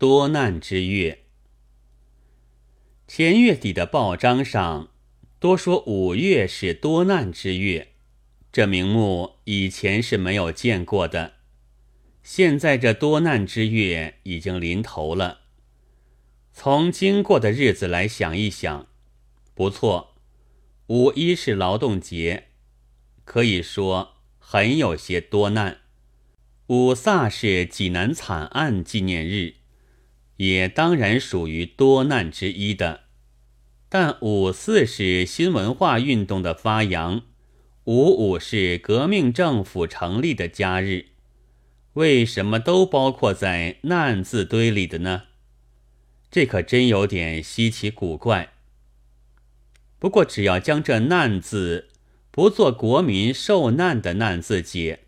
多难之月。前月底的报章上多说五月是多难之月，这名目以前是没有见过的。现在这多难之月已经临头了，从经过的日子来想一想，不错，五一是劳动节，可以说很有些多难。五卅是济南惨案纪念日，也当然属于多难之一的。但五四是新文化运动的发扬，五五是革命政府成立的佳日，为什么都包括在难字堆里的呢？这可真有点稀奇古怪。不过只要将这难字不做国民受难的难字解，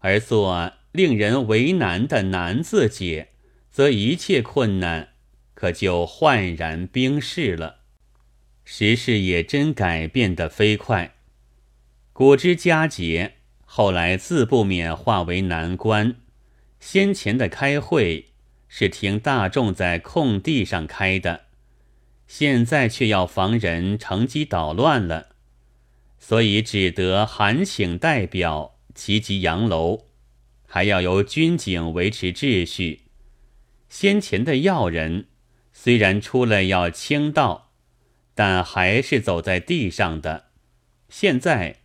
而做令人为难的难字解，则一切困难可就焕然冰释了。时势也真改变得飞快。古之佳节，后来自不免化为难关。先前的开会是听大众在空地上开的，现在却要防人乘机捣乱了，所以只得函请代表齐集洋楼，还要由军警维持秩序。先前的要人虽然出来要清道。但还是走在地上的，现在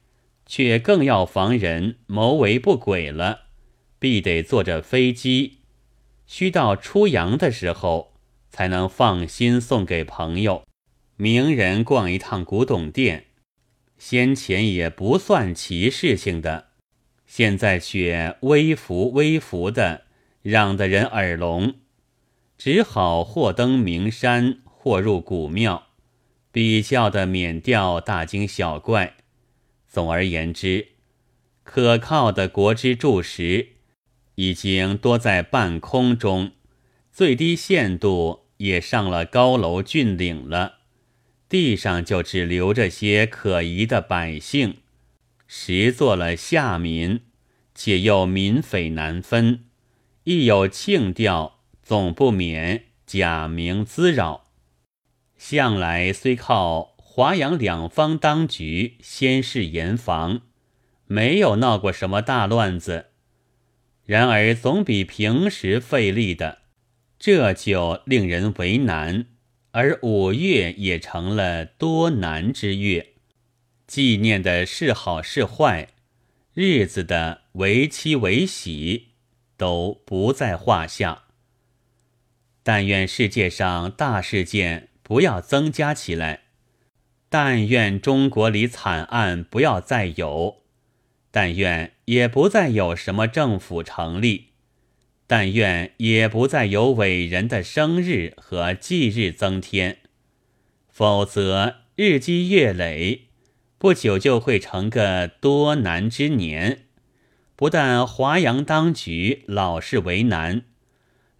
却更要防人谋为不轨了，必得坐着飞机，需到出洋的时候才能放心送给朋友、名人逛一趟古董店。先前也不算奇事情的，现在却微服微服的，让得人耳聋，只好或登名山，或入古庙。比较的免掉大惊小怪。总而言之，可靠的国之柱石已经多在半空中，最低限度也上了高楼峻岭了。地上就只留着些可疑的百姓，实做了下民，且又民匪难分，亦有庆调，总不免假名滋扰。向来虽靠华阳两方当局先是严防，没有闹过什么大乱子，然而总比平时费力的，这就令人为难。而五月也成了多难之月，纪念的是好是坏，日子的为期为喜，都不在话下。但愿世界上大事件。不要增加起来，但愿中国里惨案不要再有，但愿也不再有什么政府成立，但愿也不再有伟人的生日和忌日增添，否则日积月累，不久就会成个多难之年。不但华阳当局老是为难，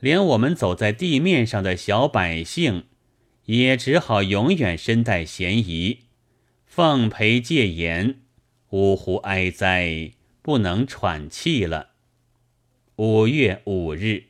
连我们走在地面上的小百姓。也只好永远身带嫌疑，奉陪戒严，呜呼哀哉，不能喘气了。五月五日。